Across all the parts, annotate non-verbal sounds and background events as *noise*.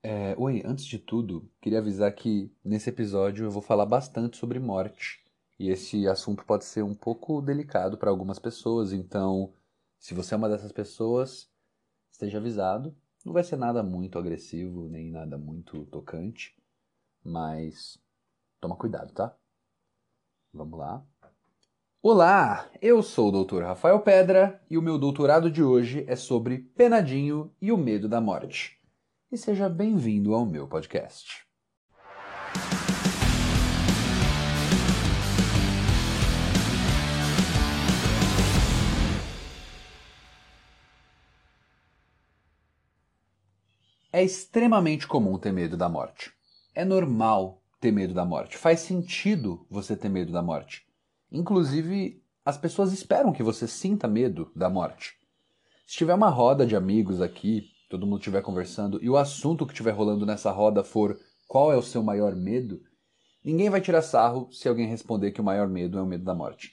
É, oi, antes de tudo, queria avisar que nesse episódio eu vou falar bastante sobre morte. E esse assunto pode ser um pouco delicado para algumas pessoas, então, se você é uma dessas pessoas, esteja avisado. Não vai ser nada muito agressivo, nem nada muito tocante, mas toma cuidado, tá? Vamos lá. Olá, eu sou o Dr. Rafael Pedra e o meu doutorado de hoje é sobre Penadinho e o Medo da Morte. E seja bem-vindo ao meu podcast. É extremamente comum ter medo da morte. É normal ter medo da morte. Faz sentido você ter medo da morte. Inclusive, as pessoas esperam que você sinta medo da morte. Se tiver uma roda de amigos aqui, todo mundo estiver conversando, e o assunto que estiver rolando nessa roda for qual é o seu maior medo, ninguém vai tirar sarro se alguém responder que o maior medo é o medo da morte.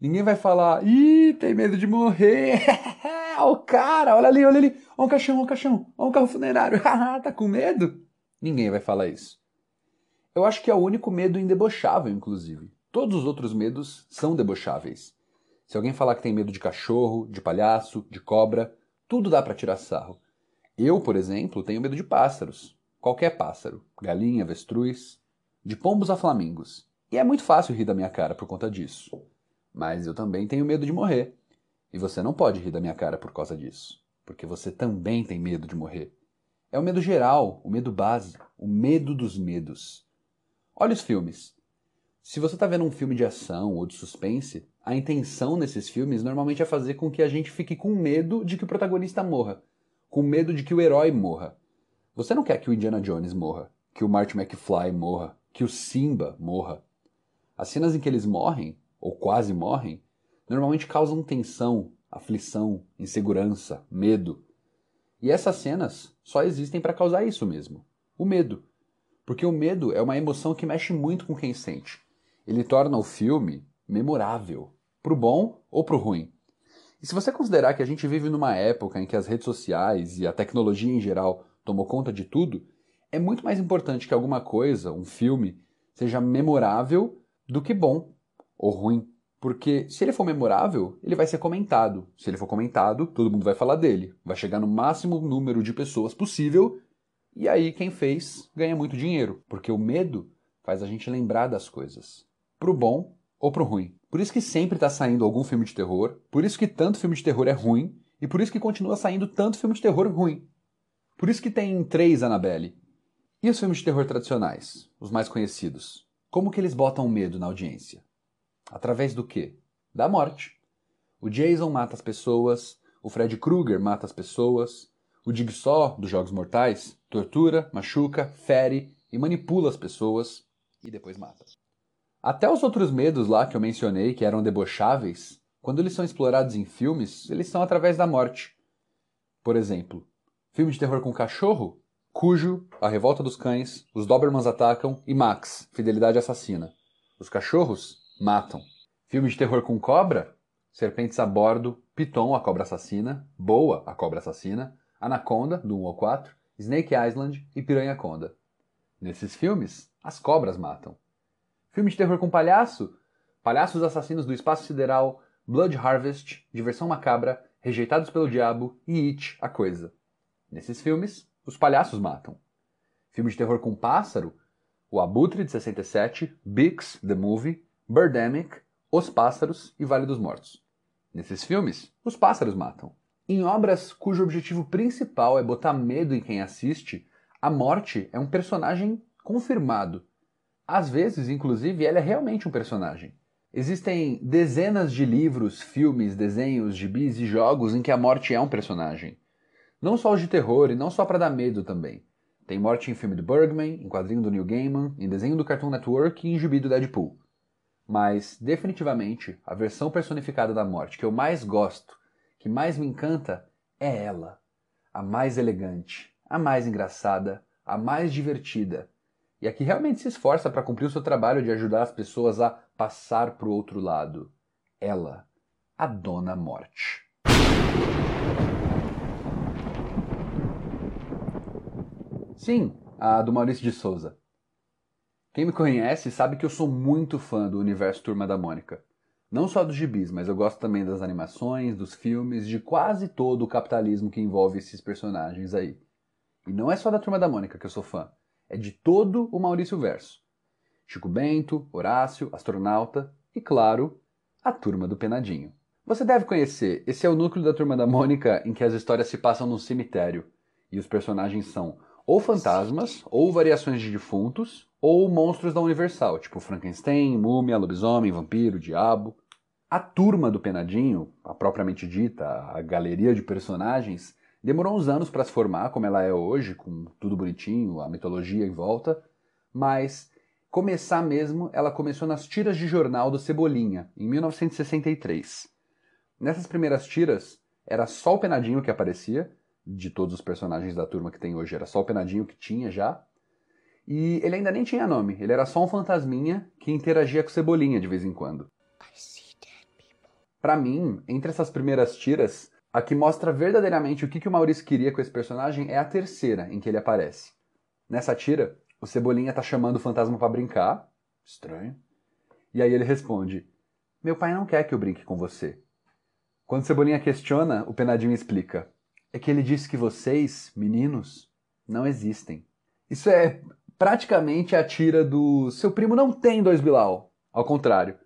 Ninguém vai falar, ih, tem medo de morrer. *laughs* O cara, olha ali, olha ali. Olha um caixão, olha um caixão. Olha um carro funerário. *laughs* tá com medo? Ninguém vai falar isso. Eu acho que é o único medo indebochável, inclusive. Todos os outros medos são debocháveis. Se alguém falar que tem medo de cachorro, de palhaço, de cobra, tudo dá para tirar sarro. Eu, por exemplo, tenho medo de pássaros. Qualquer pássaro. Galinha, avestruz. De pombos a flamingos. E é muito fácil rir da minha cara por conta disso. Mas eu também tenho medo de morrer. E você não pode rir da minha cara por causa disso. Porque você também tem medo de morrer. É o medo geral, o medo base, o medo dos medos. Olha os filmes. Se você está vendo um filme de ação ou de suspense, a intenção nesses filmes normalmente é fazer com que a gente fique com medo de que o protagonista morra, com medo de que o herói morra. Você não quer que o Indiana Jones morra, que o Marty McFly morra, que o Simba morra. As cenas em que eles morrem, ou quase morrem, normalmente causam tensão, aflição, insegurança, medo. E essas cenas só existem para causar isso mesmo: o medo. Porque o medo é uma emoção que mexe muito com quem sente. Ele torna o filme memorável, pro bom ou pro ruim. E se você considerar que a gente vive numa época em que as redes sociais e a tecnologia em geral tomou conta de tudo, é muito mais importante que alguma coisa, um filme, seja memorável do que bom ou ruim. Porque se ele for memorável, ele vai ser comentado. Se ele for comentado, todo mundo vai falar dele. Vai chegar no máximo número de pessoas possível e aí quem fez ganha muito dinheiro, porque o medo faz a gente lembrar das coisas, pro bom ou pro ruim. Por isso que sempre está saindo algum filme de terror, por isso que tanto filme de terror é ruim e por isso que continua saindo tanto filme de terror ruim. Por isso que tem três Annabelle. E os filmes de terror tradicionais, os mais conhecidos? Como que eles botam medo na audiência? Através do quê? Da morte. O Jason mata as pessoas, o Fred Krueger mata as pessoas, o Jigsaw dos Jogos Mortais tortura, machuca, fere e manipula as pessoas e depois mata. Até os outros medos lá que eu mencionei, que eram debocháveis, quando eles são explorados em filmes, eles são através da morte. Por exemplo, filme de terror com cachorro, Cujo, A Revolta dos Cães, Os Dobermans Atacam e Max, Fidelidade Assassina. Os cachorros matam. Filme de terror com cobra, Serpentes a Bordo, Piton, a Cobra Assassina, Boa, a Cobra Assassina, Anaconda, do 1 ao 4, Snake Island e Piranha Conda. Nesses filmes, as cobras matam. Filme de terror com palhaço? Palhaços assassinos do espaço sideral, Blood Harvest, Diversão Macabra, Rejeitados pelo Diabo e It, a Coisa. Nesses filmes, os palhaços matam. Filme de terror com pássaro? O Abutre de 67, Bix, The Movie, Birdemic, Os Pássaros e Vale dos Mortos. Nesses filmes, os pássaros matam. Em obras cujo objetivo principal é botar medo em quem assiste, a morte é um personagem confirmado. Às vezes, inclusive, ela é realmente um personagem. Existem dezenas de livros, filmes, desenhos, gibis e jogos em que a morte é um personagem. Não só os de terror e não só para dar medo também. Tem morte em filme do Bergman, em quadrinho do Neil Gaiman, em desenho do Cartoon Network e em gibi do Deadpool. Mas, definitivamente, a versão personificada da morte que eu mais gosto que mais me encanta é ela, a mais elegante, a mais engraçada, a mais divertida, e a que realmente se esforça para cumprir o seu trabalho de ajudar as pessoas a passar para o outro lado. Ela, a Dona Morte. Sim, a do Maurício de Souza. Quem me conhece sabe que eu sou muito fã do universo Turma da Mônica. Não só dos gibis, mas eu gosto também das animações, dos filmes, de quase todo o capitalismo que envolve esses personagens aí. E não é só da Turma da Mônica que eu sou fã, é de todo o Maurício Verso. Chico Bento, Horácio, Astronauta e, claro, a Turma do Penadinho. Você deve conhecer, esse é o núcleo da Turma da Mônica em que as histórias se passam num cemitério e os personagens são ou fantasmas, ou variações de defuntos, ou monstros da Universal, tipo Frankenstein, Múmia, Lobisomem, Vampiro, Diabo. A turma do Penadinho, a propriamente dita, a galeria de personagens, demorou uns anos para se formar como ela é hoje, com tudo bonitinho, a mitologia em volta, mas começar mesmo, ela começou nas tiras de jornal do Cebolinha, em 1963. Nessas primeiras tiras, era só o Penadinho que aparecia, de todos os personagens da turma que tem hoje, era só o Penadinho que tinha já. E ele ainda nem tinha nome, ele era só um fantasminha que interagia com Cebolinha de vez em quando. Para mim, entre essas primeiras tiras, a que mostra verdadeiramente o que, que o Maurício queria com esse personagem é a terceira em que ele aparece. Nessa tira, o Cebolinha tá chamando o fantasma para brincar. Estranho. E aí ele responde: Meu pai não quer que eu brinque com você. Quando Cebolinha questiona, o Penadinho explica: É que ele disse que vocês, meninos, não existem. Isso é praticamente a tira do Seu primo não tem dois Bilal. Ao contrário.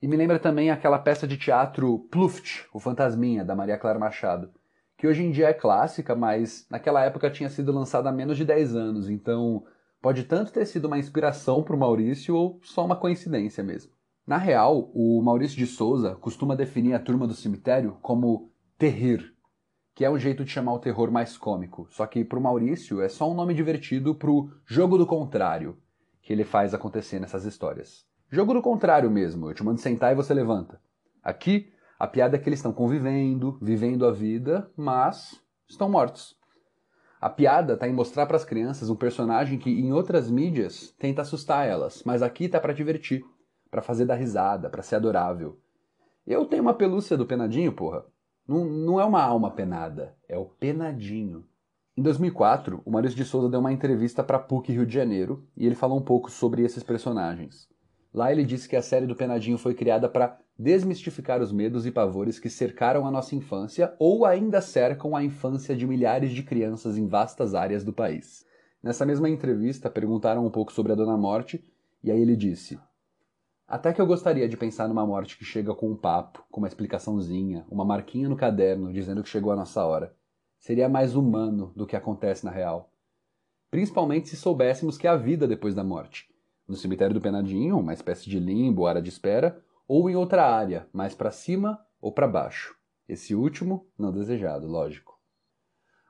E me lembra também aquela peça de teatro Pluft, o Fantasminha, da Maria Clara Machado, que hoje em dia é clássica, mas naquela época tinha sido lançada há menos de 10 anos, então pode tanto ter sido uma inspiração para o Maurício ou só uma coincidência mesmo. Na real, o Maurício de Souza costuma definir a turma do cemitério como terrir, que é um jeito de chamar o terror mais cômico, só que para o Maurício é só um nome divertido para o jogo do contrário que ele faz acontecer nessas histórias. Jogo do contrário mesmo, eu te mando sentar e você levanta. Aqui, a piada é que eles estão convivendo, vivendo a vida, mas estão mortos. A piada está em mostrar para as crianças um personagem que em outras mídias tenta assustar elas, mas aqui tá para divertir, para fazer dar risada, para ser adorável. Eu tenho uma pelúcia do Penadinho, porra. Não, não é uma alma penada, é o Penadinho. Em 2004, o Maurício de Souza deu uma entrevista para PUC Rio de Janeiro e ele falou um pouco sobre esses personagens. Lá ele disse que a série do Penadinho foi criada para desmistificar os medos e pavores que cercaram a nossa infância ou ainda cercam a infância de milhares de crianças em vastas áreas do país. Nessa mesma entrevista, perguntaram um pouco sobre a Dona Morte, e aí ele disse: Até que eu gostaria de pensar numa morte que chega com um papo, com uma explicaçãozinha, uma marquinha no caderno dizendo que chegou a nossa hora. Seria mais humano do que acontece na real. Principalmente se soubéssemos que há vida depois da morte no cemitério do Penadinho, uma espécie de limbo, área de espera, ou em outra área, mais para cima ou para baixo. Esse último, não desejado, lógico.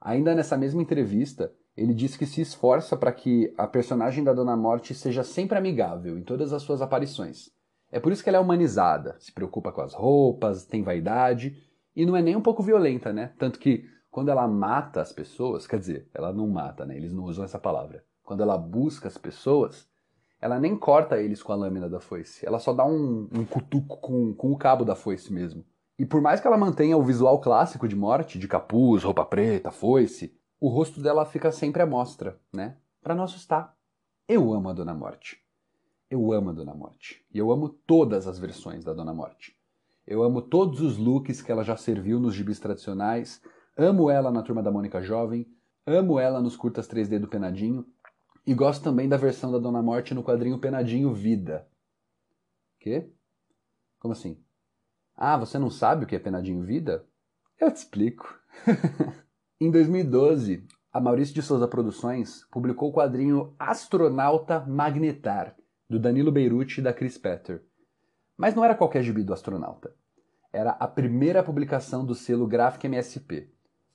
Ainda nessa mesma entrevista, ele diz que se esforça para que a personagem da Dona Morte seja sempre amigável em todas as suas aparições. É por isso que ela é humanizada, se preocupa com as roupas, tem vaidade e não é nem um pouco violenta, né? Tanto que quando ela mata as pessoas, quer dizer, ela não mata, né? Eles não usam essa palavra. Quando ela busca as pessoas, ela nem corta eles com a lâmina da foice. Ela só dá um, um cutuco com, com o cabo da foice mesmo. E por mais que ela mantenha o visual clássico de morte, de capuz, roupa preta, foice, o rosto dela fica sempre à mostra, né? Para não assustar. Eu amo a Dona Morte. Eu amo a Dona Morte. E eu amo todas as versões da Dona Morte. Eu amo todos os looks que ela já serviu nos gibis tradicionais. Amo ela na Turma da Mônica Jovem. Amo ela nos curtas 3D do Penadinho. E gosto também da versão da Dona Morte no quadrinho Penadinho Vida. Quê? Como assim? Ah, você não sabe o que é Penadinho Vida? Eu te explico. *laughs* em 2012, a Maurício de Souza Produções publicou o quadrinho Astronauta Magnetar, do Danilo Beirute e da Chris Petter. Mas não era qualquer gibi do astronauta. Era a primeira publicação do selo Graphic MSP.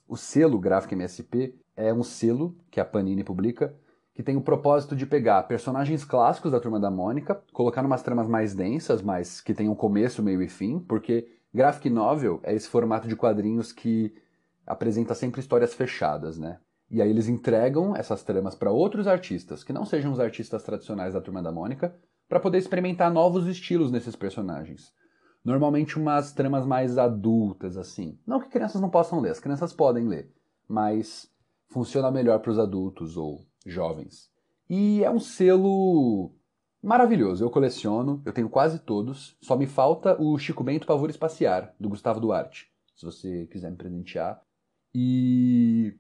O selo Graphic MSP é um selo que a Panini publica que tem o propósito de pegar personagens clássicos da Turma da Mônica, colocar umas tramas mais densas, mas que tenham começo, meio e fim, porque graphic novel é esse formato de quadrinhos que apresenta sempre histórias fechadas, né? E aí eles entregam essas tramas para outros artistas, que não sejam os artistas tradicionais da Turma da Mônica, para poder experimentar novos estilos nesses personagens. Normalmente umas tramas mais adultas, assim. Não que crianças não possam ler, as crianças podem ler, mas funciona melhor para os adultos ou jovens. E é um selo maravilhoso. Eu coleciono, eu tenho quase todos. Só me falta o Chico Bento Pavor Espaciar, do Gustavo Duarte, se você quiser me presentear. E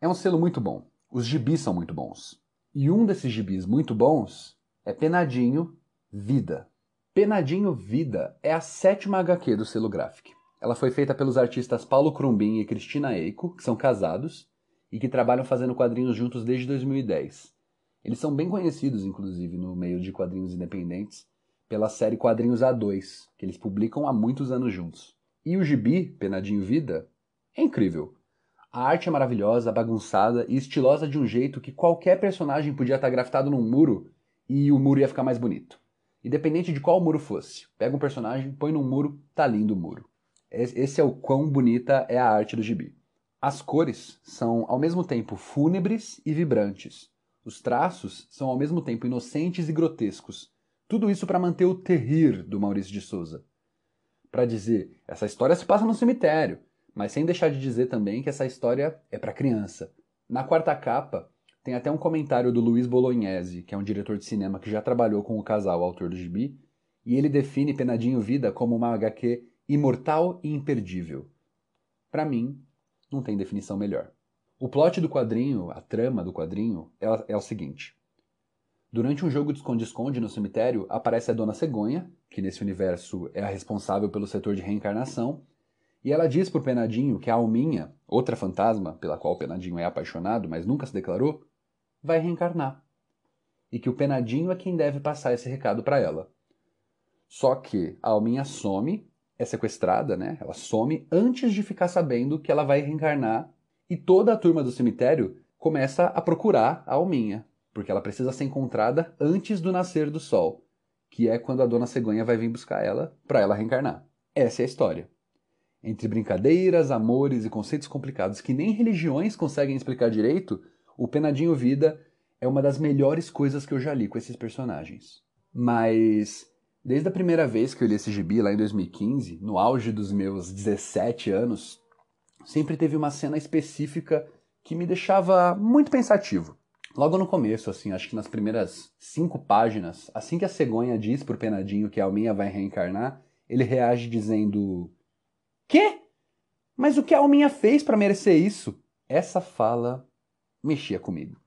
é um selo muito bom. Os gibis são muito bons. E um desses gibis muito bons é Penadinho Vida. Penadinho Vida é a sétima HQ do selo Graphic. Ela foi feita pelos artistas Paulo Crumbin e Cristina Eiko, que são casados e que trabalham fazendo quadrinhos juntos desde 2010. Eles são bem conhecidos, inclusive, no meio de quadrinhos independentes, pela série Quadrinhos A2, que eles publicam há muitos anos juntos. E o gibi, Penadinho Vida, é incrível. A arte é maravilhosa, bagunçada e estilosa de um jeito que qualquer personagem podia estar grafitado num muro e o muro ia ficar mais bonito. Independente de qual muro fosse. Pega um personagem, põe num muro, tá lindo o muro. Esse é o quão bonita é a arte do gibi. As cores são ao mesmo tempo fúnebres e vibrantes. Os traços são ao mesmo tempo inocentes e grotescos. Tudo isso para manter o terrir do Maurício de Souza. Para dizer, essa história se passa no cemitério, mas sem deixar de dizer também que essa história é para criança. Na quarta capa, tem até um comentário do Luiz Bolognese, que é um diretor de cinema que já trabalhou com o casal autor do gibi, e ele define Penadinho Vida como uma HQ imortal e imperdível. Para mim, não tem definição melhor. O plot do quadrinho, a trama do quadrinho, é, é o seguinte. Durante um jogo de esconde-esconde no cemitério, aparece a Dona Cegonha, que nesse universo é a responsável pelo setor de reencarnação, e ela diz pro Penadinho que a Alminha, outra fantasma pela qual o Penadinho é apaixonado, mas nunca se declarou, vai reencarnar. E que o Penadinho é quem deve passar esse recado para ela. Só que a Alminha some, é sequestrada, né? Ela some antes de ficar sabendo que ela vai reencarnar e toda a turma do cemitério começa a procurar a Alminha, porque ela precisa ser encontrada antes do nascer do sol, que é quando a dona cegonha vai vir buscar ela para ela reencarnar. Essa é a história. Entre brincadeiras, amores e conceitos complicados que nem religiões conseguem explicar direito, o Penadinho Vida é uma das melhores coisas que eu já li com esses personagens. Mas desde a primeira vez que eu li esse gibi lá em 2015, no auge dos meus 17 anos, sempre teve uma cena específica que me deixava muito pensativo. Logo no começo, assim, acho que nas primeiras cinco páginas, assim que a cegonha diz pro Penadinho que a Alminha vai reencarnar, ele reage dizendo: Quê? Mas o que a Alminha fez para merecer isso? Essa fala mexia comigo.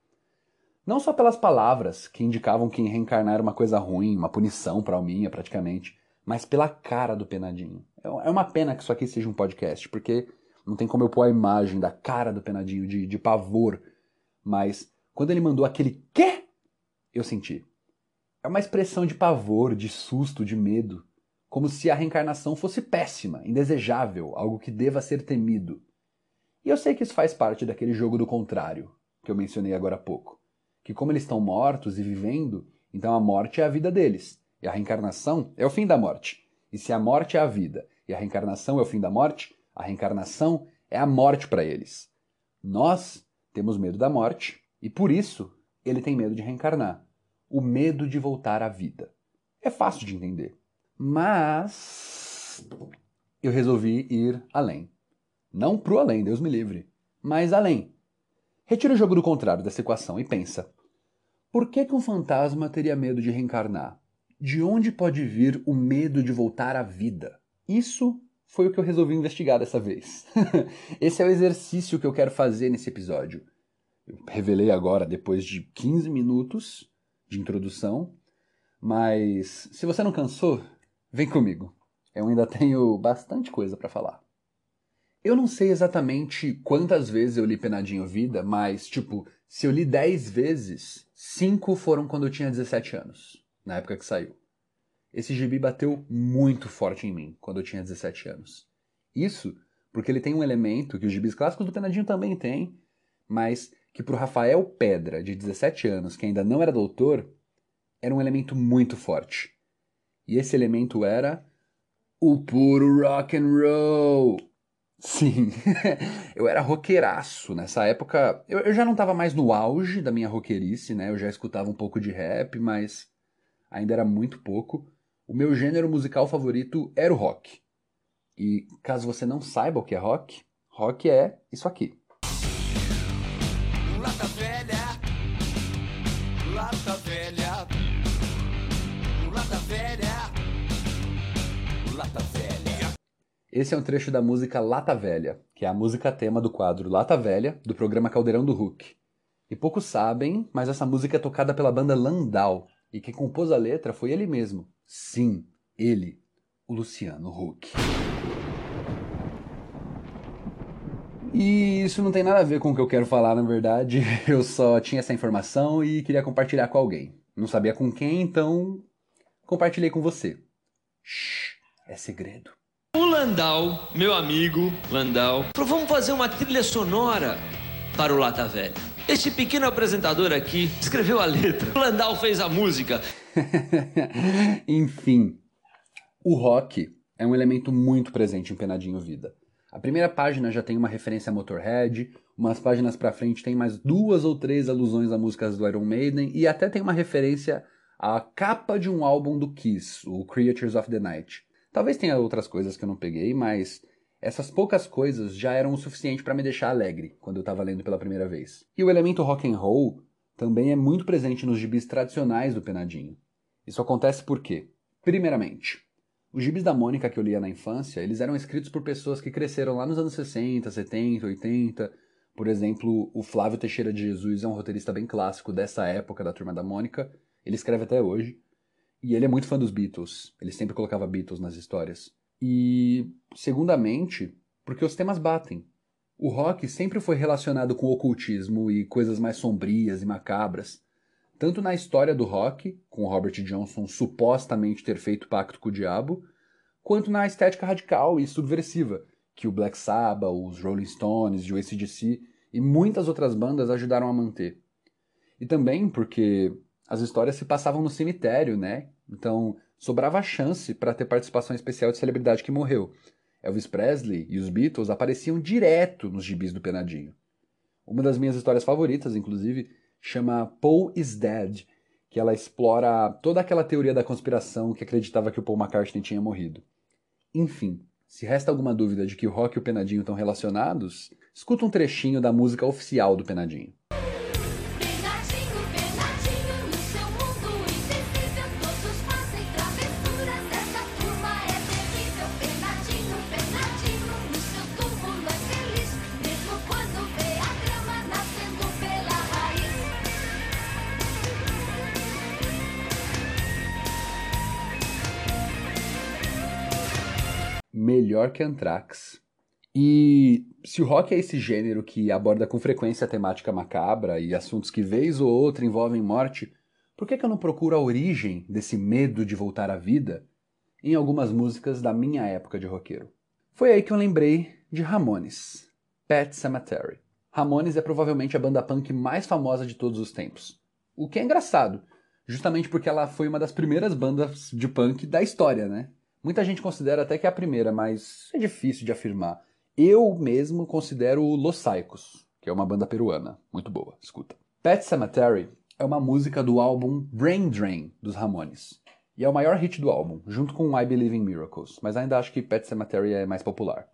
Não só pelas palavras, que indicavam que reencarnar era uma coisa ruim, uma punição para Alminha praticamente, mas pela cara do Penadinho. É, é uma pena que isso aqui seja um podcast, porque não tem como eu pôr a imagem da cara do Penadinho de, de pavor. Mas quando ele mandou aquele quê? Eu senti. É uma expressão de pavor, de susto, de medo. Como se a reencarnação fosse péssima, indesejável, algo que deva ser temido. E eu sei que isso faz parte daquele jogo do contrário, que eu mencionei agora há pouco. Que como eles estão mortos e vivendo, então a morte é a vida deles. E a reencarnação é o fim da morte. E se a morte é a vida e a reencarnação é o fim da morte, a reencarnação é a morte para eles. Nós temos medo da morte e por isso ele tem medo de reencarnar. O medo de voltar à vida. É fácil de entender. Mas eu resolvi ir além. Não pro além, Deus me livre, mas além. Retira o jogo do contrário dessa equação e pensa: por que, que um fantasma teria medo de reencarnar? De onde pode vir o medo de voltar à vida? Isso foi o que eu resolvi investigar dessa vez. *laughs* Esse é o exercício que eu quero fazer nesse episódio. Eu revelei agora depois de 15 minutos de introdução, mas se você não cansou, vem comigo. Eu ainda tenho bastante coisa para falar. Eu não sei exatamente quantas vezes eu li Penadinho Vida, mas, tipo, se eu li 10 vezes, 5 foram quando eu tinha 17 anos, na época que saiu. Esse gibi bateu muito forte em mim quando eu tinha 17 anos. Isso porque ele tem um elemento que os gibis clássicos do Penadinho também tem, mas que para o Rafael Pedra, de 17 anos, que ainda não era doutor, era um elemento muito forte. E esse elemento era o puro rock and roll. Sim, *laughs* eu era roqueiraço nessa época. Eu, eu já não estava mais no auge da minha roqueirice, né? Eu já escutava um pouco de rap, mas ainda era muito pouco. O meu gênero musical favorito era o rock. E caso você não saiba o que é rock, rock é isso aqui. Esse é um trecho da música Lata Velha, que é a música tema do quadro Lata Velha, do programa Caldeirão do Hulk. E poucos sabem, mas essa música é tocada pela banda Landau, e quem compôs a letra foi ele mesmo. Sim, ele, o Luciano Huck. E isso não tem nada a ver com o que eu quero falar, na verdade. *laughs* Eu só tinha essa informação e queria compartilhar com alguém. Não sabia com quem, então compartilhei com você. Shh, é segredo. O Landau, meu amigo Landau, vamos fazer uma trilha sonora para o Lata Velha. Este pequeno apresentador aqui escreveu a letra. O Landau fez a música. *laughs* Enfim, o rock é um elemento muito presente em Penadinho Vida. A primeira página já tem uma referência a Motorhead, umas páginas para frente tem mais duas ou três alusões a músicas do Iron Maiden e até tem uma referência à capa de um álbum do Kiss, o Creatures of the Night. Talvez tenha outras coisas que eu não peguei, mas essas poucas coisas já eram o suficiente para me deixar alegre quando eu estava lendo pela primeira vez. E o elemento rock and roll também é muito presente nos gibis tradicionais do Penadinho. Isso acontece por quê? Primeiramente, os gibis da Mônica que eu lia na infância, eles eram escritos por pessoas que cresceram lá nos anos 60, 70, 80. Por exemplo, o Flávio Teixeira de Jesus é um roteirista bem clássico dessa época da Turma da Mônica. Ele escreve até hoje. E ele é muito fã dos Beatles. Ele sempre colocava Beatles nas histórias. E, segundamente, porque os temas batem. O rock sempre foi relacionado com ocultismo e coisas mais sombrias e macabras. Tanto na história do rock, com Robert Johnson supostamente ter feito pacto com o diabo, quanto na estética radical e subversiva, que o Black Sabbath, os Rolling Stones o ACDC e muitas outras bandas ajudaram a manter. E também porque as histórias se passavam no cemitério, né? Então sobrava chance para ter participação especial de celebridade que morreu. Elvis Presley e os Beatles apareciam direto nos gibis do Penadinho. Uma das minhas histórias favoritas, inclusive, chama Paul is Dead, que ela explora toda aquela teoria da conspiração que acreditava que o Paul McCartney tinha morrido. Enfim, se resta alguma dúvida de que o rock e o Penadinho estão relacionados, escuta um trechinho da música oficial do Penadinho. Melhor que Anthrax. E se o rock é esse gênero que aborda com frequência a temática macabra e assuntos que vez ou outra envolvem morte, por que, que eu não procuro a origem desse medo de voltar à vida em algumas músicas da minha época de roqueiro? Foi aí que eu lembrei de Ramones, Pet Cemetery. Ramones é provavelmente a banda punk mais famosa de todos os tempos. O que é engraçado, justamente porque ela foi uma das primeiras bandas de punk da história, né? Muita gente considera até que é a primeira, mas é difícil de afirmar. Eu mesmo considero Los Saicos, que é uma banda peruana. Muito boa, escuta. Pet Cemetery é uma música do álbum Brain Drain, dos Ramones. E é o maior hit do álbum, junto com I Believe in Miracles, mas ainda acho que Pet Cemetery é mais popular.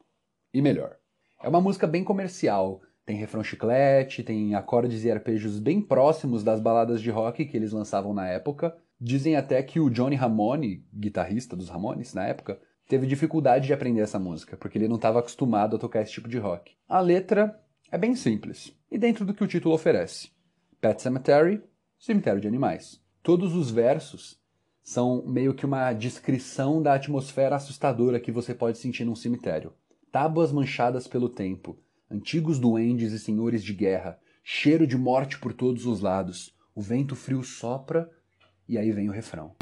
E melhor. É uma música bem comercial, tem refrão chiclete, tem acordes e arpejos bem próximos das baladas de rock que eles lançavam na época, Dizem até que o Johnny Ramone, guitarrista dos Ramones na época, teve dificuldade de aprender essa música, porque ele não estava acostumado a tocar esse tipo de rock. A letra é bem simples, e dentro do que o título oferece. Pet Cemetery, cemitério de animais. Todos os versos são meio que uma descrição da atmosfera assustadora que você pode sentir num cemitério. Tábuas manchadas pelo tempo, antigos duendes e senhores de guerra, cheiro de morte por todos os lados. O vento frio sopra e aí vem o refrão.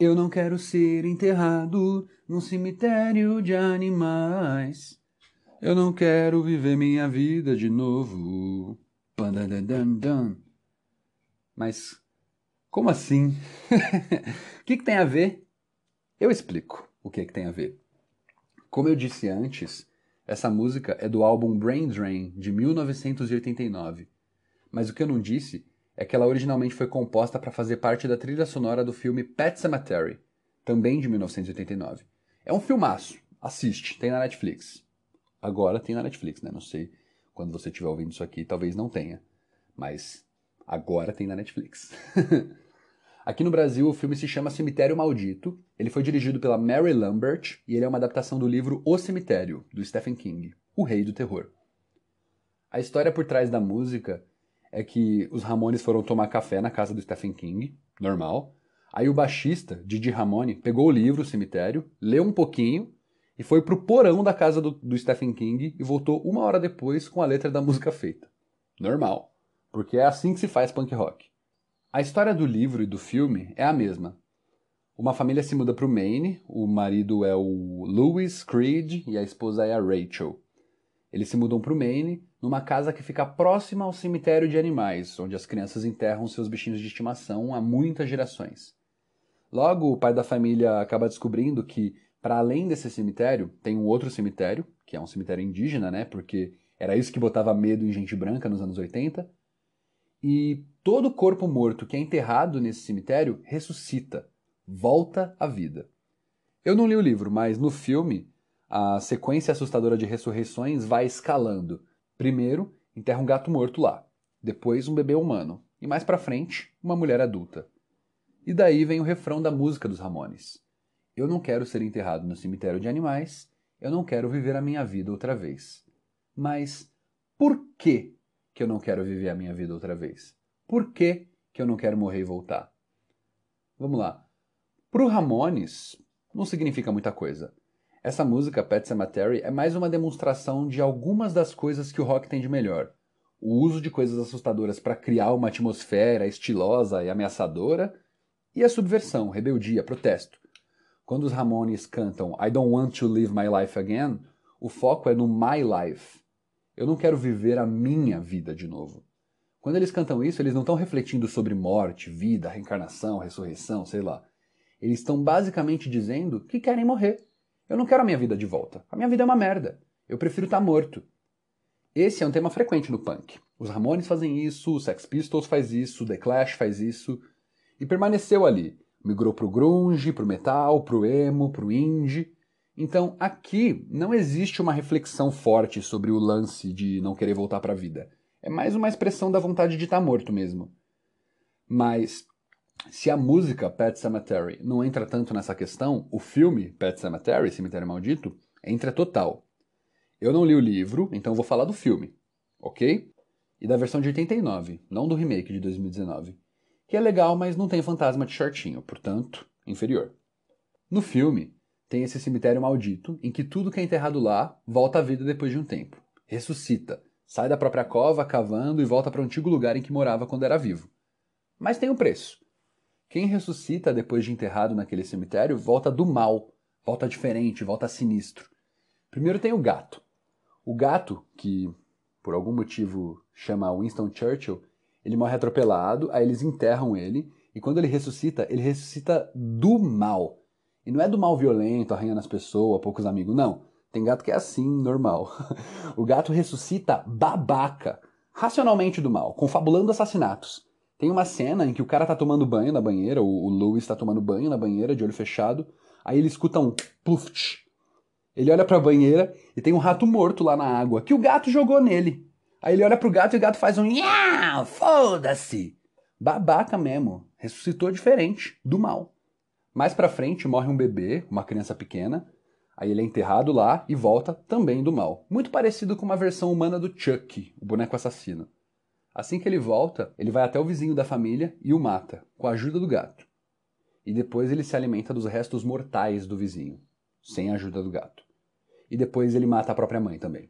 Eu não quero ser enterrado num cemitério de animais. Eu não quero viver minha vida de novo. Mas como assim? o *laughs* que, que, tem a ver? Eu explico o que, que tem a ver. Como eu disse antes, essa música é do álbum Brain Drain, de 1989. Mas o que eu não disse é que ela originalmente foi composta para fazer parte da trilha sonora do filme Pet Sematary, também de 1989. É um filmaço, assiste, tem na Netflix. Agora tem na Netflix, né? Não sei quando você estiver ouvindo isso aqui, talvez não tenha, mas agora tem na Netflix. *laughs* Aqui no Brasil, o filme se chama Cemitério Maldito. Ele foi dirigido pela Mary Lambert e ele é uma adaptação do livro O Cemitério, do Stephen King, o rei do terror. A história por trás da música é que os Ramones foram tomar café na casa do Stephen King, normal. Aí o baixista, Didi Ramone, pegou o livro, o cemitério, leu um pouquinho e foi pro porão da casa do, do Stephen King e voltou uma hora depois com a letra da música feita. Normal, porque é assim que se faz punk rock. A história do livro e do filme é a mesma. Uma família se muda para o Maine, o marido é o Louis Creed e a esposa é a Rachel. Eles se mudam para o Maine, numa casa que fica próxima ao cemitério de animais, onde as crianças enterram seus bichinhos de estimação há muitas gerações. Logo, o pai da família acaba descobrindo que, para além desse cemitério, tem um outro cemitério, que é um cemitério indígena, né? Porque era isso que botava medo em gente branca nos anos 80. E todo corpo morto que é enterrado nesse cemitério ressuscita, volta à vida. Eu não li o livro, mas no filme a sequência assustadora de ressurreições vai escalando. Primeiro, enterra um gato morto lá, depois um bebê humano, e mais para frente, uma mulher adulta. E daí vem o refrão da música dos Ramones. Eu não quero ser enterrado no cemitério de animais, eu não quero viver a minha vida outra vez. Mas por que que eu não quero viver a minha vida outra vez? Por que que eu não quero morrer e voltar? Vamos lá. Pro Ramones, não significa muita coisa. Essa música, Pet Cemetery, é mais uma demonstração de algumas das coisas que o rock tem de melhor. O uso de coisas assustadoras para criar uma atmosfera estilosa e ameaçadora, e a subversão, rebeldia, protesto. Quando os Ramones cantam I don't want to live my life again, o foco é no my life. Eu não quero viver a minha vida de novo. Quando eles cantam isso, eles não estão refletindo sobre morte, vida, reencarnação, ressurreição, sei lá. Eles estão basicamente dizendo que querem morrer. Eu não quero a minha vida de volta. A minha vida é uma merda. Eu prefiro estar tá morto. Esse é um tema frequente no punk. Os Ramones fazem isso, o Sex Pistols faz isso, The Clash faz isso. E permaneceu ali. Migrou pro grunge, pro metal, pro emo, pro indie. Então, aqui não existe uma reflexão forte sobre o lance de não querer voltar para a vida. É mais uma expressão da vontade de estar tá morto mesmo. Mas se a música Pet Cemetery não entra tanto nessa questão, o filme Pet Cemetery, Cemitério Maldito, entra total. Eu não li o livro, então vou falar do filme, ok? E da versão de 89, não do remake de 2019. Que é legal, mas não tem fantasma de shortinho, portanto, inferior. No filme, tem esse cemitério maldito, em que tudo que é enterrado lá volta à vida depois de um tempo. Ressuscita, sai da própria cova cavando e volta para o antigo lugar em que morava quando era vivo. Mas tem um preço. Quem ressuscita depois de enterrado naquele cemitério volta do mal, volta diferente, volta sinistro. Primeiro tem o gato. O gato, que por algum motivo chama Winston Churchill, ele morre atropelado, aí eles enterram ele, e quando ele ressuscita, ele ressuscita do mal. E não é do mal violento, arranhando as pessoas, poucos amigos, não. Tem gato que é assim, normal. *laughs* o gato ressuscita babaca, racionalmente do mal, confabulando assassinatos. Tem uma cena em que o cara tá tomando banho na banheira, o, o Louis tá tomando banho na banheira, de olho fechado, aí ele escuta um pluft. Ele olha pra banheira e tem um rato morto lá na água, que o gato jogou nele. Aí ele olha pro gato e o gato faz um nha, foda-se. Babaca mesmo, ressuscitou diferente, do mal. Mais pra frente morre um bebê, uma criança pequena, aí ele é enterrado lá e volta também do mal. Muito parecido com uma versão humana do Chuck, o boneco assassino. Assim que ele volta, ele vai até o vizinho da família e o mata, com a ajuda do gato. E depois ele se alimenta dos restos mortais do vizinho, sem a ajuda do gato. E depois ele mata a própria mãe também.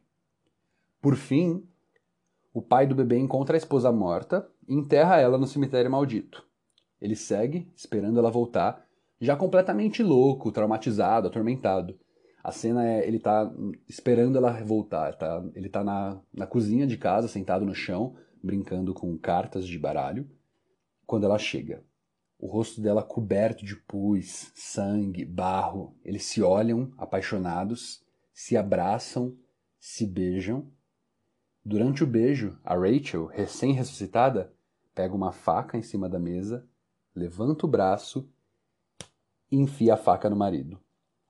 Por fim, o pai do bebê encontra a esposa morta e enterra ela no cemitério maldito. Ele segue, esperando ela voltar, já completamente louco, traumatizado, atormentado. A cena é ele tá esperando ela voltar. Tá, ele tá na, na cozinha de casa, sentado no chão, brincando com cartas de baralho, quando ela chega. O rosto dela coberto de pus, sangue, barro. Eles se olham, apaixonados, se abraçam, se beijam. Durante o beijo, a Rachel, recém-ressuscitada, pega uma faca em cima da mesa, levanta o braço e enfia a faca no marido.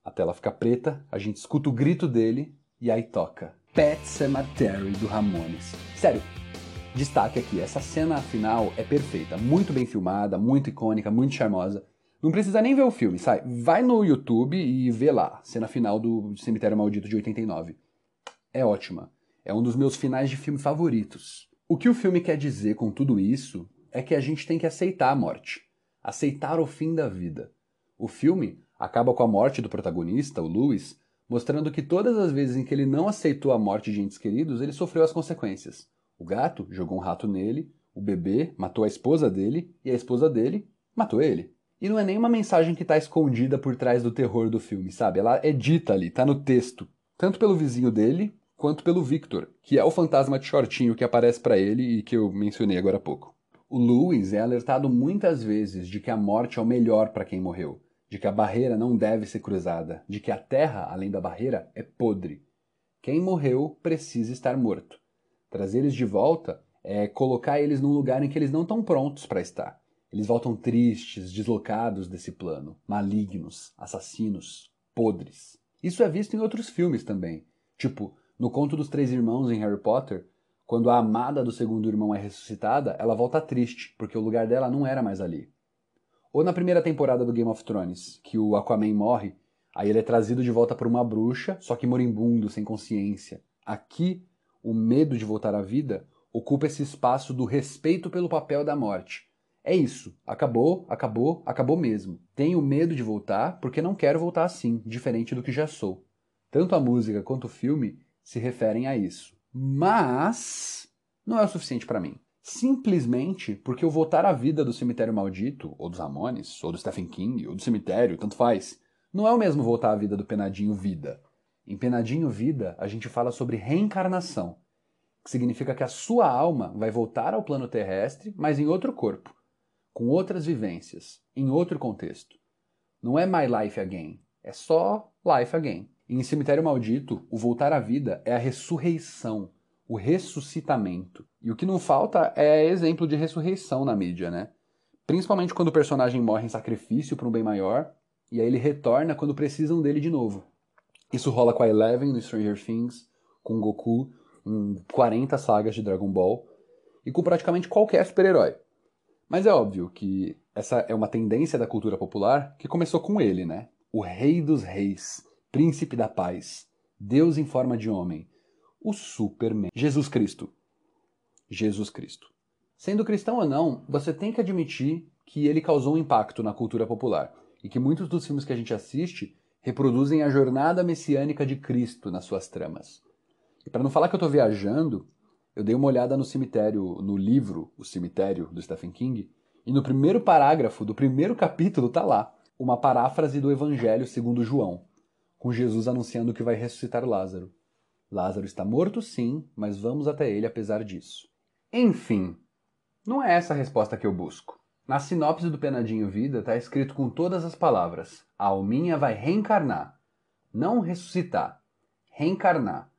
A tela fica preta, a gente escuta o grito dele e aí toca Pet Cemetery do Ramones. Sério, destaque aqui, essa cena final é perfeita, muito bem filmada, muito icônica, muito charmosa. Não precisa nem ver o filme, sai. Vai no YouTube e vê lá, cena final do Cemitério Maldito de 89. É ótima. É um dos meus finais de filme favoritos. O que o filme quer dizer com tudo isso é que a gente tem que aceitar a morte. Aceitar o fim da vida. O filme acaba com a morte do protagonista, o Lewis, mostrando que todas as vezes em que ele não aceitou a morte de entes queridos, ele sofreu as consequências. O gato jogou um rato nele, o bebê matou a esposa dele e a esposa dele matou ele. E não é nenhuma mensagem que está escondida por trás do terror do filme, sabe? Ela é dita ali, tá no texto. Tanto pelo vizinho dele, quanto pelo Victor, que é o fantasma de shortinho que aparece para ele e que eu mencionei agora há pouco. O Lewis é alertado muitas vezes de que a morte é o melhor para quem morreu, de que a barreira não deve ser cruzada, de que a terra, além da barreira, é podre. Quem morreu precisa estar morto. Trazer eles de volta é colocar eles num lugar em que eles não estão prontos para estar. Eles voltam tristes, deslocados desse plano, malignos, assassinos, podres. Isso é visto em outros filmes também. Tipo, no Conto dos Três Irmãos em Harry Potter, quando a amada do segundo irmão é ressuscitada, ela volta triste, porque o lugar dela não era mais ali. Ou na primeira temporada do Game of Thrones, que o Aquaman morre, aí ele é trazido de volta por uma bruxa, só que moribundo, sem consciência. Aqui, o medo de voltar à vida ocupa esse espaço do respeito pelo papel da morte, é isso. Acabou, acabou, acabou mesmo. Tenho medo de voltar porque não quero voltar assim, diferente do que já sou. Tanto a música quanto o filme se referem a isso. Mas não é o suficiente para mim. Simplesmente porque o voltar à vida do Cemitério Maldito, ou dos Ramones, ou do Stephen King, ou do Cemitério, tanto faz, não é o mesmo voltar à vida do Penadinho Vida. Em Penadinho Vida, a gente fala sobre reencarnação, que significa que a sua alma vai voltar ao plano terrestre, mas em outro corpo com outras vivências, em outro contexto. Não é My Life Again, é só Life Again. E em Cemitério Maldito, o voltar à vida é a ressurreição, o ressuscitamento. E o que não falta é exemplo de ressurreição na mídia, né? Principalmente quando o personagem morre em sacrifício para um bem maior, e aí ele retorna quando precisam dele de novo. Isso rola com a Eleven no Stranger Things, com Goku em 40 sagas de Dragon Ball, e com praticamente qualquer super-herói. Mas é óbvio que essa é uma tendência da cultura popular que começou com ele, né? O rei dos reis, príncipe da paz, Deus em forma de homem, o Superman, Jesus Cristo. Jesus Cristo. Sendo cristão ou não, você tem que admitir que ele causou um impacto na cultura popular e que muitos dos filmes que a gente assiste reproduzem a jornada messiânica de Cristo nas suas tramas. E para não falar que eu estou viajando, eu dei uma olhada no cemitério, no livro O Cemitério, do Stephen King, e no primeiro parágrafo do primeiro capítulo tá lá uma paráfrase do Evangelho segundo João, com Jesus anunciando que vai ressuscitar Lázaro. Lázaro está morto sim, mas vamos até ele apesar disso. Enfim, não é essa a resposta que eu busco. Na sinopse do Penadinho Vida está escrito com todas as palavras: a alminha vai reencarnar. Não ressuscitar, reencarnar.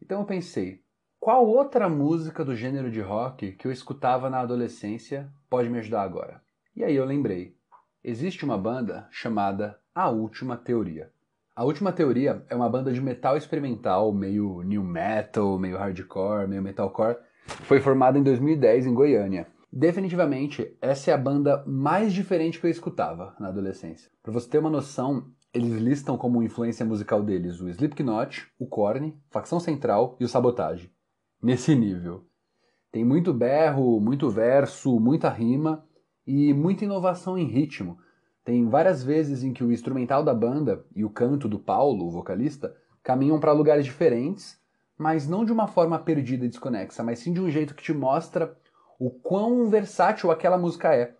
Então eu pensei, qual outra música do gênero de rock que eu escutava na adolescência pode me ajudar agora? E aí eu lembrei. Existe uma banda chamada A Última Teoria. A Última Teoria é uma banda de metal experimental, meio new metal, meio hardcore, meio metalcore. Foi formada em 2010 em Goiânia. Definitivamente, essa é a banda mais diferente que eu escutava na adolescência. Para você ter uma noção, eles listam como influência musical deles o Slipknot, o Korn, Facção Central e o Sabotage nesse nível. Tem muito berro, muito verso, muita rima e muita inovação em ritmo. Tem várias vezes em que o instrumental da banda e o canto do Paulo, o vocalista, caminham para lugares diferentes, mas não de uma forma perdida e desconexa, mas sim de um jeito que te mostra o quão versátil aquela música é.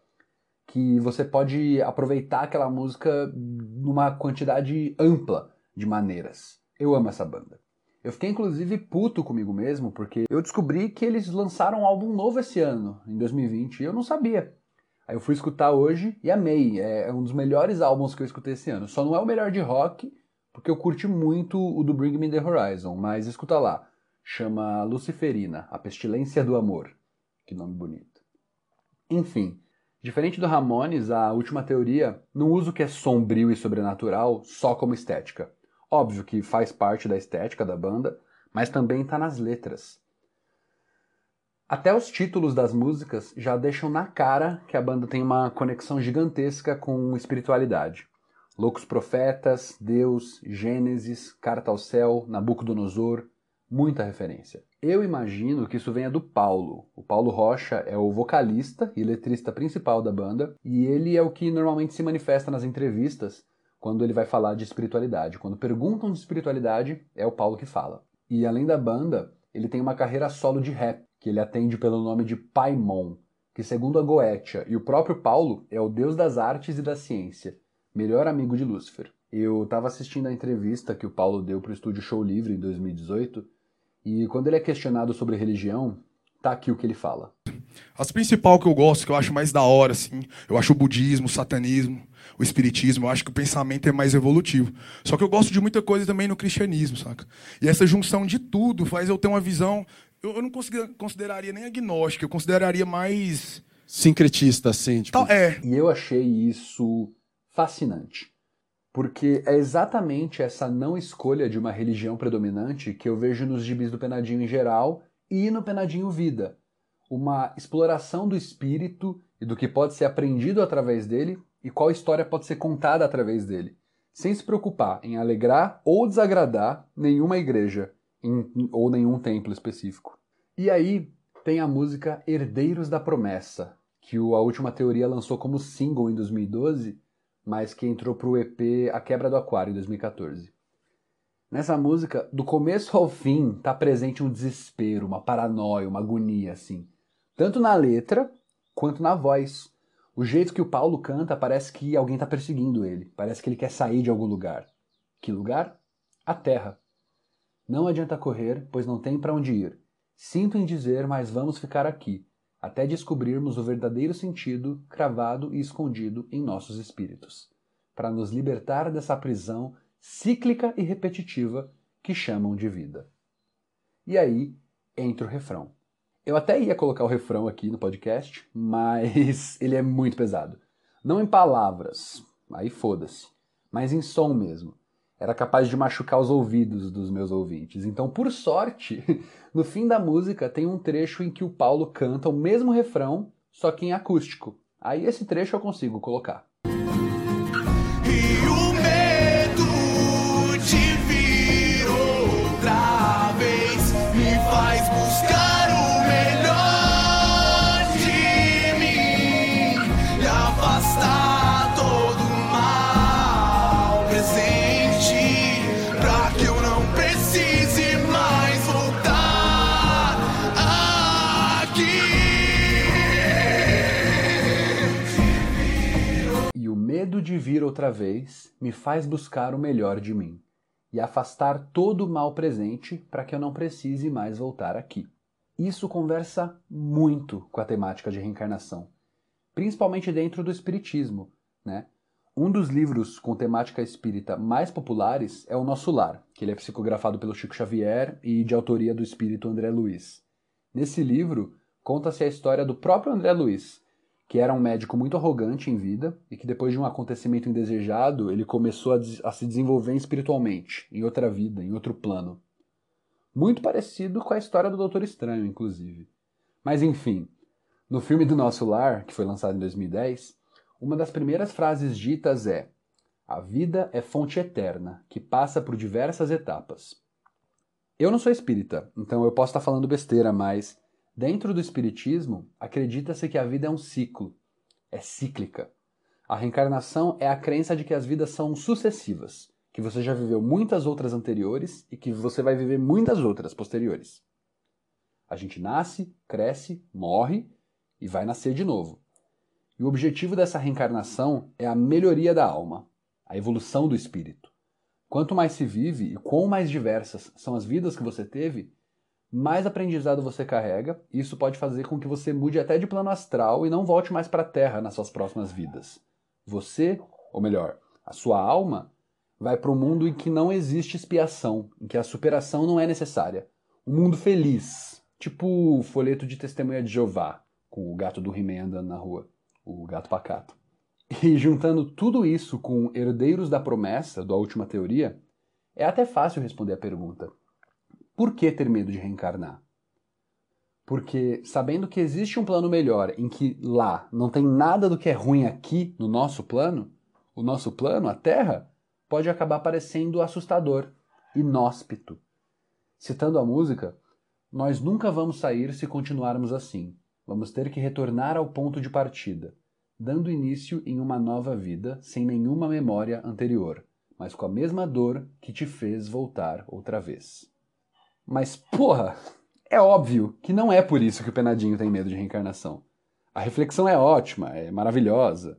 Que você pode aproveitar aquela música numa quantidade ampla de maneiras. Eu amo essa banda. Eu fiquei inclusive puto comigo mesmo, porque eu descobri que eles lançaram um álbum novo esse ano, em 2020, e eu não sabia. Aí eu fui escutar hoje e amei. É um dos melhores álbuns que eu escutei esse ano. Só não é o melhor de rock, porque eu curti muito o do Bring Me the Horizon, mas escuta lá. Chama Luciferina, A Pestilência do Amor. Que nome bonito. Enfim, diferente do Ramones, a última teoria não usa o que é sombrio e sobrenatural só como estética. Óbvio que faz parte da estética da banda, mas também está nas letras. Até os títulos das músicas já deixam na cara que a banda tem uma conexão gigantesca com espiritualidade. Loucos Profetas, Deus, Gênesis, Carta ao Céu, Nabucodonosor, muita referência. Eu imagino que isso venha do Paulo. O Paulo Rocha é o vocalista e letrista principal da banda, e ele é o que normalmente se manifesta nas entrevistas quando ele vai falar de espiritualidade. Quando perguntam de espiritualidade, é o Paulo que fala. E além da banda, ele tem uma carreira solo de rap, que ele atende pelo nome de Paimon, que segundo a Goetia e o próprio Paulo é o deus das artes e da ciência, melhor amigo de Lúcifer. Eu estava assistindo a entrevista que o Paulo deu para o Estúdio Show Livre em 2018 e quando ele é questionado sobre religião, tá aqui o que ele fala. As principal que eu gosto, que eu acho mais da hora, assim, eu acho o budismo, o satanismo, o espiritismo, eu acho que o pensamento é mais evolutivo. Só que eu gosto de muita coisa também no cristianismo, saca? E essa junção de tudo faz eu ter uma visão. Eu, eu não consideraria nem agnóstica, eu consideraria mais. Sincretista, assim. Tipo... é. E eu achei isso fascinante. Porque é exatamente essa não escolha de uma religião predominante que eu vejo nos gibis do Penadinho em geral e no Penadinho Vida. Uma exploração do espírito e do que pode ser aprendido através dele e qual história pode ser contada através dele, sem se preocupar em alegrar ou desagradar nenhuma igreja em, ou nenhum templo específico. E aí tem a música Herdeiros da Promessa, que a Última Teoria lançou como single em 2012 mas que entrou pro EP A Quebra do Aquário em 2014. Nessa música, do começo ao fim, tá presente um desespero, uma paranoia, uma agonia, assim. Tanto na letra quanto na voz. O jeito que o Paulo canta parece que alguém tá perseguindo ele. Parece que ele quer sair de algum lugar. Que lugar? A Terra. Não adianta correr, pois não tem para onde ir. Sinto em dizer, mas vamos ficar aqui até descobrirmos o verdadeiro sentido cravado e escondido em nossos espíritos, para nos libertar dessa prisão cíclica e repetitiva que chamam de vida. E aí entra o refrão. Eu até ia colocar o refrão aqui no podcast, mas *laughs* ele é muito pesado. Não em palavras, aí foda-se, mas em som mesmo era capaz de machucar os ouvidos dos meus ouvintes. Então, por sorte, *laughs* no fim da música tem um trecho em que o Paulo canta o mesmo refrão, só que em acústico. Aí esse trecho eu consigo colocar. De vir outra vez me faz buscar o melhor de mim e afastar todo o mal presente para que eu não precise mais voltar aqui. Isso conversa muito com a temática de reencarnação, principalmente dentro do espiritismo, né? Um dos livros com temática espírita mais populares é O Nosso Lar, que ele é psicografado pelo Chico Xavier e de autoria do espírito André Luiz. Nesse livro, conta-se a história do próprio André Luiz, que era um médico muito arrogante em vida e que depois de um acontecimento indesejado, ele começou a, a se desenvolver espiritualmente, em outra vida, em outro plano. Muito parecido com a história do Doutor Estranho, inclusive. Mas enfim, no filme do Nosso Lar, que foi lançado em 2010, uma das primeiras frases ditas é: A vida é fonte eterna, que passa por diversas etapas. Eu não sou espírita, então eu posso estar falando besteira, mas dentro do espiritismo, acredita-se que a vida é um ciclo, é cíclica. A reencarnação é a crença de que as vidas são sucessivas, que você já viveu muitas outras anteriores e que você vai viver muitas outras posteriores. A gente nasce, cresce, morre e vai nascer de novo. E o objetivo dessa reencarnação é a melhoria da alma, a evolução do espírito. Quanto mais se vive e quão mais diversas são as vidas que você teve, mais aprendizado você carrega, isso pode fazer com que você mude até de plano astral e não volte mais para a Terra nas suas próximas vidas. Você, ou melhor, a sua alma, vai para um mundo em que não existe expiação, em que a superação não é necessária. Um mundo feliz, tipo o folheto de testemunha de Jeová, com o gato do He-Man andando na rua, o gato pacato. E juntando tudo isso com Herdeiros da Promessa, da última teoria, é até fácil responder a pergunta: por que ter medo de reencarnar? Porque sabendo que existe um plano melhor em que lá não tem nada do que é ruim aqui no nosso plano, o nosso plano, a Terra, pode acabar parecendo assustador, inóspito. Citando a música, nós nunca vamos sair se continuarmos assim. Vamos ter que retornar ao ponto de partida, dando início em uma nova vida sem nenhuma memória anterior, mas com a mesma dor que te fez voltar outra vez. Mas, porra, é óbvio que não é por isso que o Penadinho tem medo de reencarnação. A reflexão é ótima, é maravilhosa.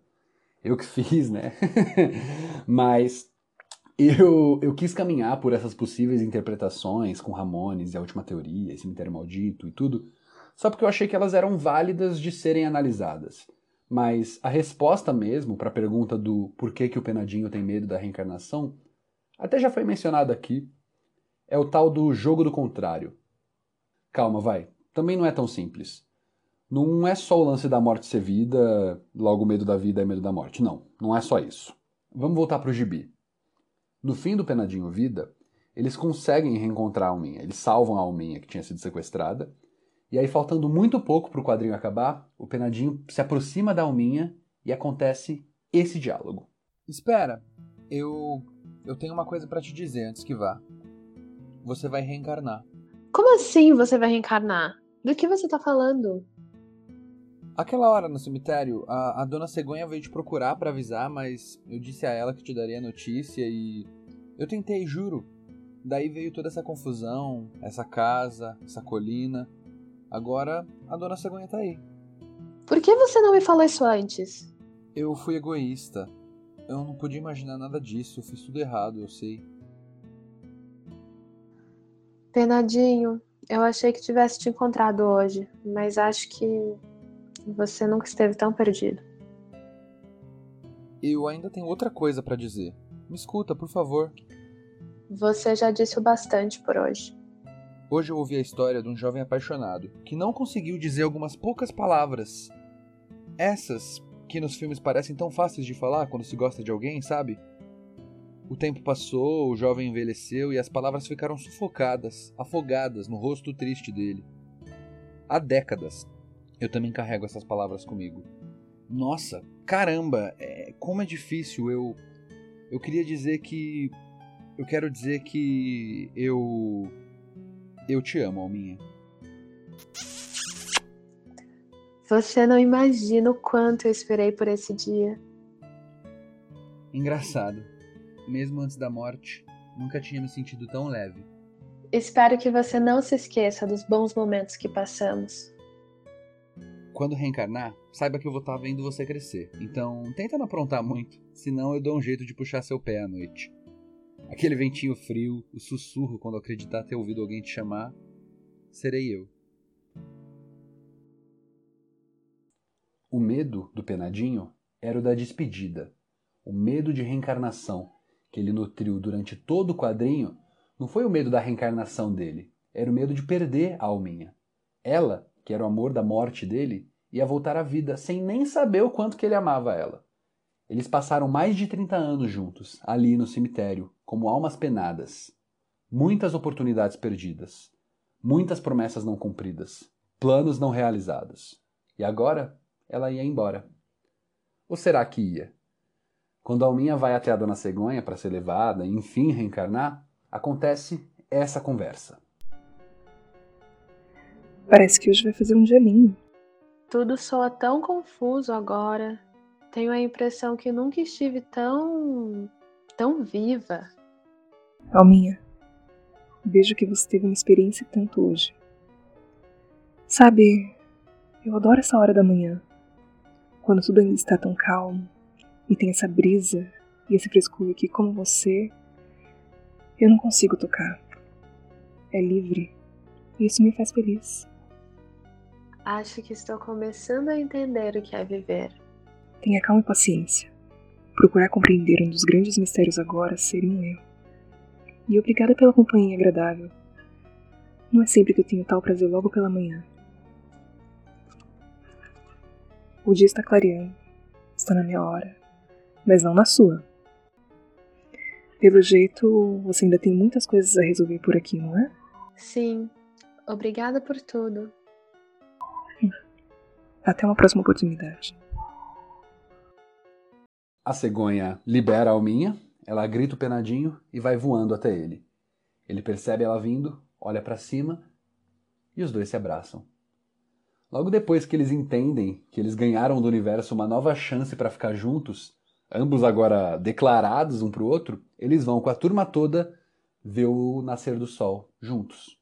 Eu que *laughs* fiz, né? Mas eu, eu quis caminhar por essas possíveis interpretações com Ramones e a última teoria, cemitério maldito e tudo, só porque eu achei que elas eram válidas de serem analisadas. Mas a resposta mesmo para a pergunta do por que, que o Penadinho tem medo da reencarnação, até já foi mencionada aqui, é o tal do jogo do contrário. Calma, vai. Também não é tão simples. Não é só o lance da morte ser vida, logo medo da vida é medo da morte. Não, não é só isso. Vamos voltar para o gibi. No fim do Penadinho Vida, eles conseguem reencontrar a Alminha. Eles salvam a Alminha que tinha sido sequestrada. E aí, faltando muito pouco para o quadrinho acabar, o Penadinho se aproxima da Alminha e acontece esse diálogo. Espera, eu eu tenho uma coisa para te dizer antes que vá. Você vai reencarnar. Como assim você vai reencarnar? Do que você tá falando? Aquela hora no cemitério, a, a dona Cegonha veio te procurar para avisar, mas eu disse a ela que te daria a notícia e. Eu tentei, juro. Daí veio toda essa confusão, essa casa, essa colina. Agora a dona Cegonha tá aí. Por que você não me falou isso antes? Eu fui egoísta. Eu não podia imaginar nada disso, eu fiz tudo errado, eu sei. Penadinho, eu achei que tivesse te encontrado hoje, mas acho que você nunca esteve tão perdido. Eu ainda tenho outra coisa para dizer. Me escuta, por favor. Você já disse o bastante por hoje. Hoje eu ouvi a história de um jovem apaixonado que não conseguiu dizer algumas poucas palavras. Essas que nos filmes parecem tão fáceis de falar quando se gosta de alguém, sabe? O tempo passou, o jovem envelheceu e as palavras ficaram sufocadas, afogadas no rosto triste dele. Há décadas eu também carrego essas palavras comigo. Nossa, caramba, é, como é difícil. Eu eu queria dizer que eu quero dizer que eu eu te amo, Alminha. Você não imagina o quanto eu esperei por esse dia. Engraçado. Mesmo antes da morte, nunca tinha me sentido tão leve. Espero que você não se esqueça dos bons momentos que passamos. Quando reencarnar, saiba que eu vou estar vendo você crescer. Então, tenta não aprontar muito, senão eu dou um jeito de puxar seu pé à noite. Aquele ventinho frio, o sussurro quando acreditar ter ouvido alguém te chamar, serei eu. O medo do Penadinho era o da despedida. O medo de reencarnação que ele nutriu durante todo o quadrinho não foi o medo da reencarnação dele, era o medo de perder a Alminha. Ela, que era o amor da morte dele, ia voltar à vida sem nem saber o quanto que ele amava ela. Eles passaram mais de 30 anos juntos, ali no cemitério, como almas penadas. Muitas oportunidades perdidas, muitas promessas não cumpridas, planos não realizados. E agora ela ia embora. Ou será que ia? Quando a Alminha vai até a Dona Cegonha para ser levada e enfim reencarnar, acontece essa conversa. Parece que hoje vai fazer um dia lindo. Tudo soa tão confuso agora. Tenho a impressão que nunca estive tão. tão viva. Alminha, vejo que você teve uma experiência tanto hoje. Sabe, eu adoro essa hora da manhã, quando tudo ainda está tão calmo e tem essa brisa e esse frescor que, como você, eu não consigo tocar. É livre e isso me faz feliz. Acho que estou começando a entender o que é viver. Tenha calma e paciência. Procurar compreender um dos grandes mistérios agora seria um erro. E obrigada pela companhia agradável. Não é sempre que eu tenho tal prazer logo pela manhã. O dia está clareando. Está na minha hora. Mas não na sua. Pelo jeito, você ainda tem muitas coisas a resolver por aqui, não é? Sim. Obrigada por tudo. Até uma próxima oportunidade. A cegonha libera a alminha, ela grita o penadinho e vai voando até ele. Ele percebe ela vindo, olha para cima e os dois se abraçam. Logo depois que eles entendem que eles ganharam do universo uma nova chance para ficar juntos, ambos agora declarados um pro outro, eles vão com a turma toda ver o nascer do sol juntos.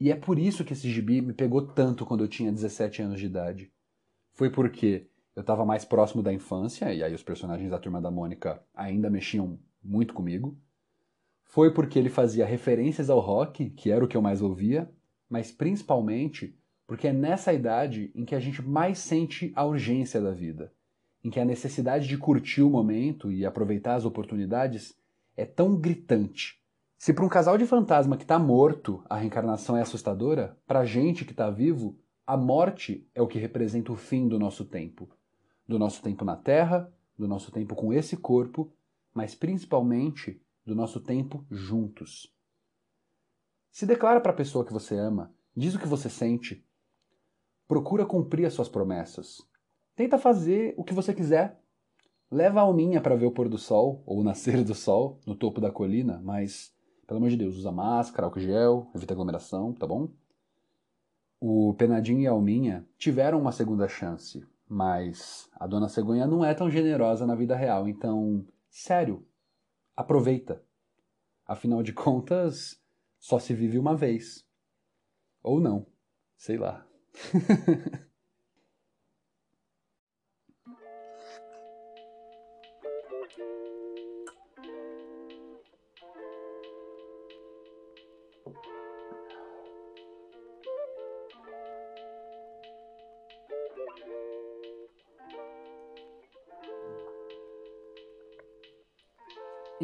E é por isso que esse gibi me pegou tanto quando eu tinha 17 anos de idade. Foi porque eu estava mais próximo da infância, e aí os personagens da Turma da Mônica ainda mexiam muito comigo. Foi porque ele fazia referências ao rock, que era o que eu mais ouvia, mas principalmente porque é nessa idade em que a gente mais sente a urgência da vida, em que a necessidade de curtir o momento e aproveitar as oportunidades é tão gritante. Se para um casal de fantasma que está morto a reencarnação é assustadora, para a gente que está vivo, a morte é o que representa o fim do nosso tempo. Do nosso tempo na Terra, do nosso tempo com esse corpo, mas principalmente do nosso tempo juntos. Se declara para a pessoa que você ama, diz o que você sente, procura cumprir as suas promessas. Tenta fazer o que você quiser. Leva a alminha para ver o pôr do sol ou o nascer do sol no topo da colina, mas, pelo amor de Deus, usa máscara, álcool gel, evita aglomeração, tá bom? O Penadinho e a Alminha tiveram uma segunda chance, mas a dona Cegonha não é tão generosa na vida real, então, sério, aproveita. Afinal de contas, só se vive uma vez. Ou não, sei lá. *laughs*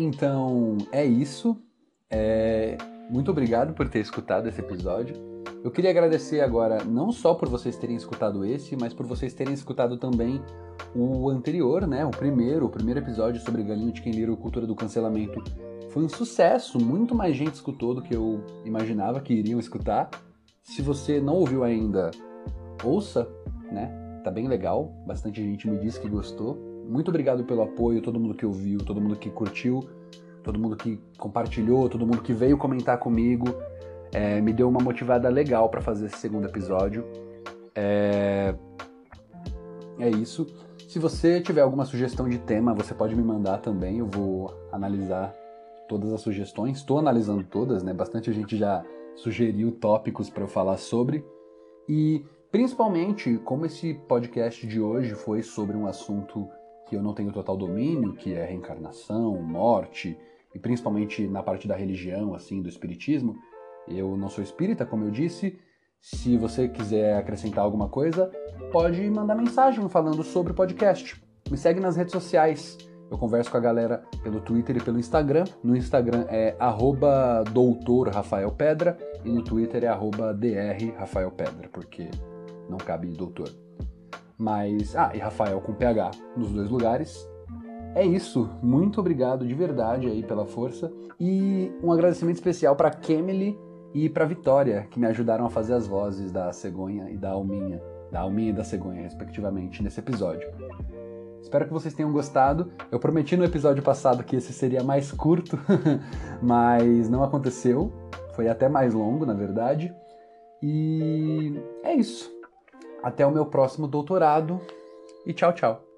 Então é isso. É... Muito obrigado por ter escutado esse episódio. Eu queria agradecer agora não só por vocês terem escutado esse, mas por vocês terem escutado também o anterior, né? O primeiro, o primeiro episódio sobre Galinho de Quem Lira Cultura do Cancelamento. Foi um sucesso, muito mais gente escutou do que eu imaginava que iriam escutar. Se você não ouviu ainda, ouça, né? Tá bem legal, bastante gente me disse que gostou. Muito obrigado pelo apoio, todo mundo que ouviu, todo mundo que curtiu, todo mundo que compartilhou, todo mundo que veio comentar comigo. É, me deu uma motivada legal para fazer esse segundo episódio. É... é isso. Se você tiver alguma sugestão de tema, você pode me mandar também. Eu vou analisar todas as sugestões. Estou analisando todas, né? Bastante gente já sugeriu tópicos para eu falar sobre. E principalmente, como esse podcast de hoje foi sobre um assunto que eu não tenho total domínio, que é reencarnação, morte, e principalmente na parte da religião, assim, do espiritismo. Eu não sou espírita, como eu disse. Se você quiser acrescentar alguma coisa, pode mandar mensagem falando sobre o podcast. Me segue nas redes sociais. Eu converso com a galera pelo Twitter e pelo Instagram. No Instagram é arroba doutor Rafael Pedra e no Twitter é arroba dr Rafael Pedra, porque não cabe doutor. Mas. Ah, e Rafael com PH nos dois lugares. É isso. Muito obrigado de verdade aí pela força. E um agradecimento especial para Kemily e para Vitória, que me ajudaram a fazer as vozes da cegonha e da alminha. Da alminha e da cegonha, respectivamente, nesse episódio. Espero que vocês tenham gostado. Eu prometi no episódio passado que esse seria mais curto, *laughs* mas não aconteceu. Foi até mais longo, na verdade. E é isso. Até o meu próximo doutorado e tchau, tchau.